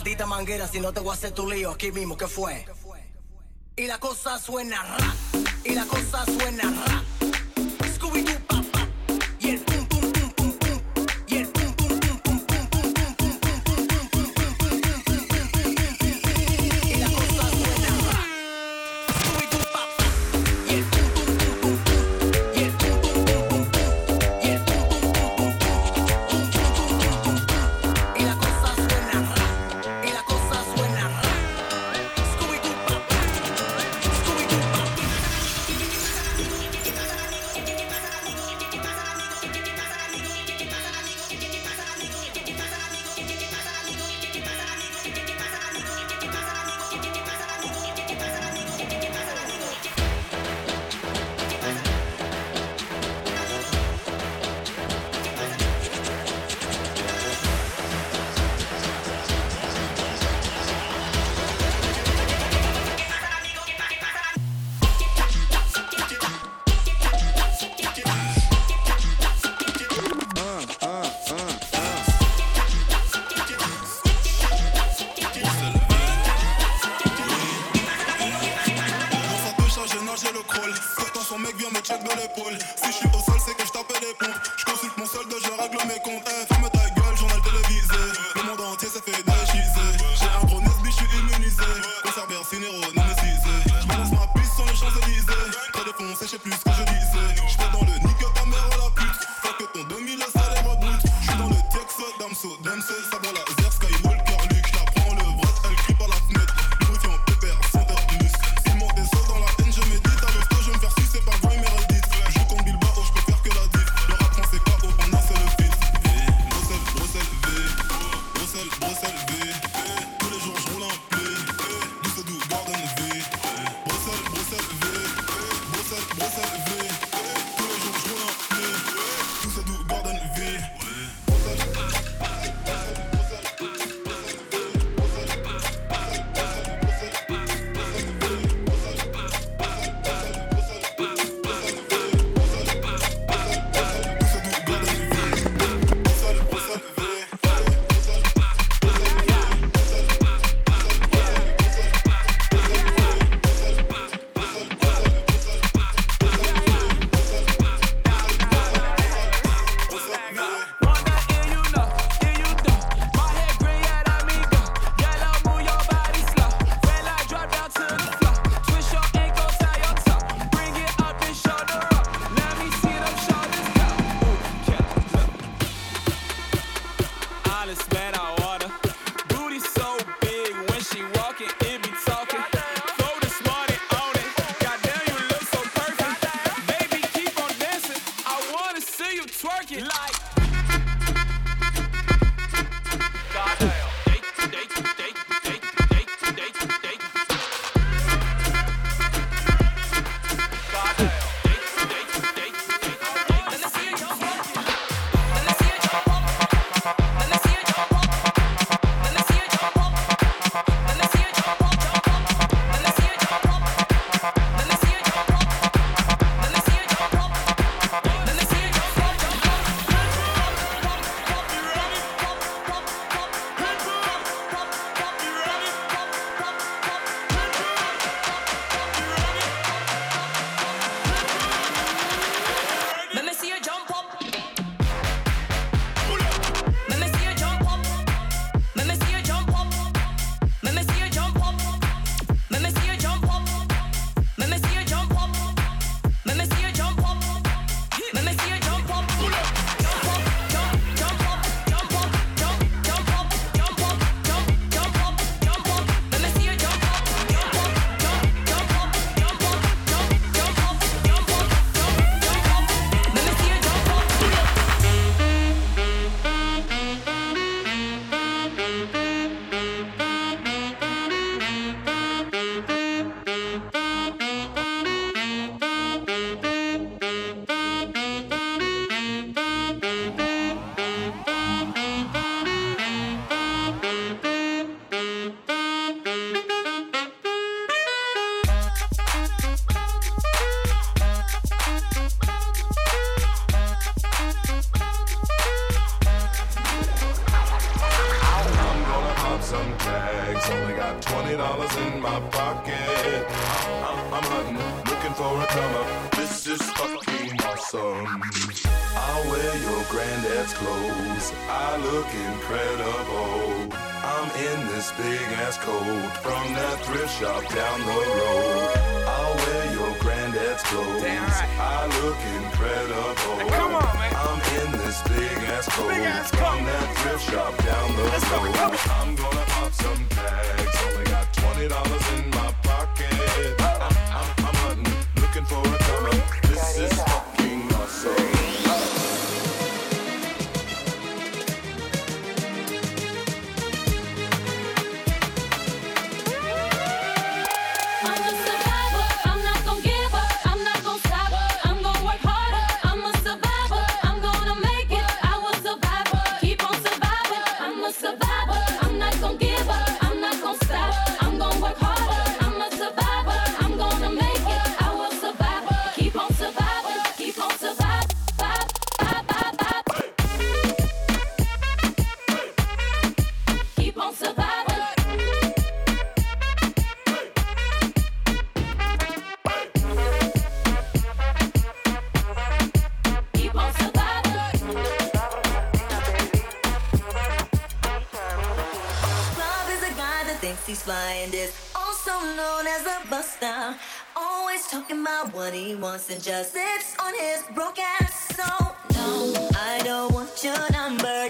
maldita manguera, si no te voy a hacer tu lío aquí mismo, ¿qué fue? Y la cosa suena ra, y la cosa suena ra. me check l'épaule. Si je suis au sol, c'est que je tape des pompes. Je consulte mon solde, je règle mes comptes. Hey, ferme ta gueule, journal télévisé. Le monde entier s'est fait déchiser. J'ai un gros nesbi, je suis immunisé. Conserver, cinéro, non me cisé. Je balance ma piste sur les Champs-Élysées. Très défoncé, je sais plus ce que je disais. Je vais dans le nique ta mère à la pute. Faut que ton demi, le salaire brut. Je suis dans le Texas, Damso, Damso, ça la talismã got twenty dollars in my pocket. I'm, I'm hunting, looking for a come up. This is fucking awesome. I'll wear your granddad's clothes. I look incredible. I'm in this big ass coat from that thrift shop down the road. I'll wear your granddad's clothes. Right. I look incredible. Hey, come on this big ass big ass from that thrift shop down the Let's road. I'm gonna pop some tags. Only got twenty dollars in my pocket. Oh. I, I, I'm hunting, looking for a. This is fucking awesome. talking about what he wants and just sits on his broke ass. So no, I don't want your number.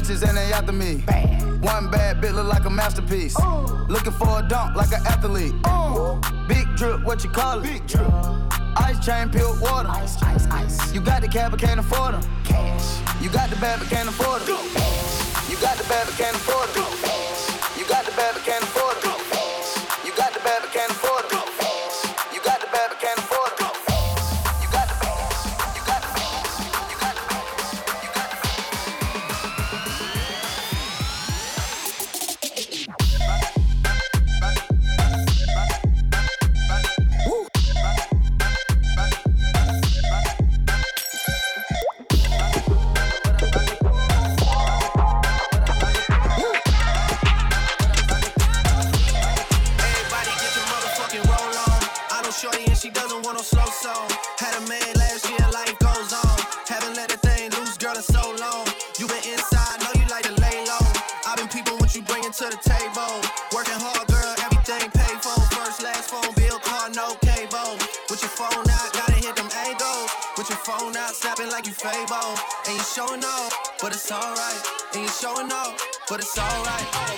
bitches and they after me. Bad. One bad bit look like a masterpiece. Ooh. Looking for a dunk like an athlete. Ooh. Big drip, what you call it? Big drip. Ice chain, pure water. Ice, ice, ice. You got the cab, but can't afford them. Cash. You got the bad, but can't afford them. You got the bad, but can't afford them. and she doesn't want no slow song. Had a man last year, life goes on. Haven't let a thing loose, girl, in so long. You been inside, know you like to lay low. i been people what you bringing to the table. Working hard, girl, everything paid for. First, last phone bill, car, no cable. With your phone out, gotta hit them angles. With your phone out, snapping like you Fabo. And you showing off, but it's alright. And you showing off, but it's alright.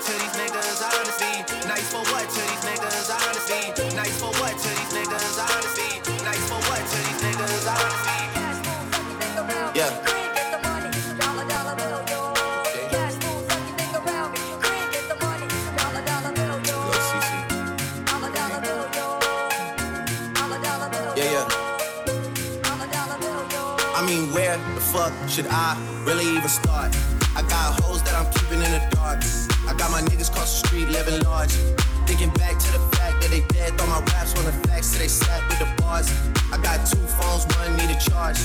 To these niggas? Honestly, nice for what to these niggas? Honestly, nice for what to these niggas? Honestly, nice for what to these niggas? Honestly. Yeah. Yeah, yeah. I mean, where the fuck should I really even start? I got hoes that I'm keeping in the dark. Got my niggas cross the street living large. Thinking back to the fact that they dead, throw my raps on the facts so they sat with the bars. I got two phones, one need a charge.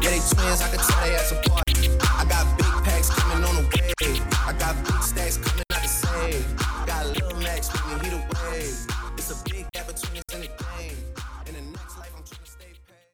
Yeah, they twins, I can tell they ass apart. I got big packs coming on the way. I got big stacks coming.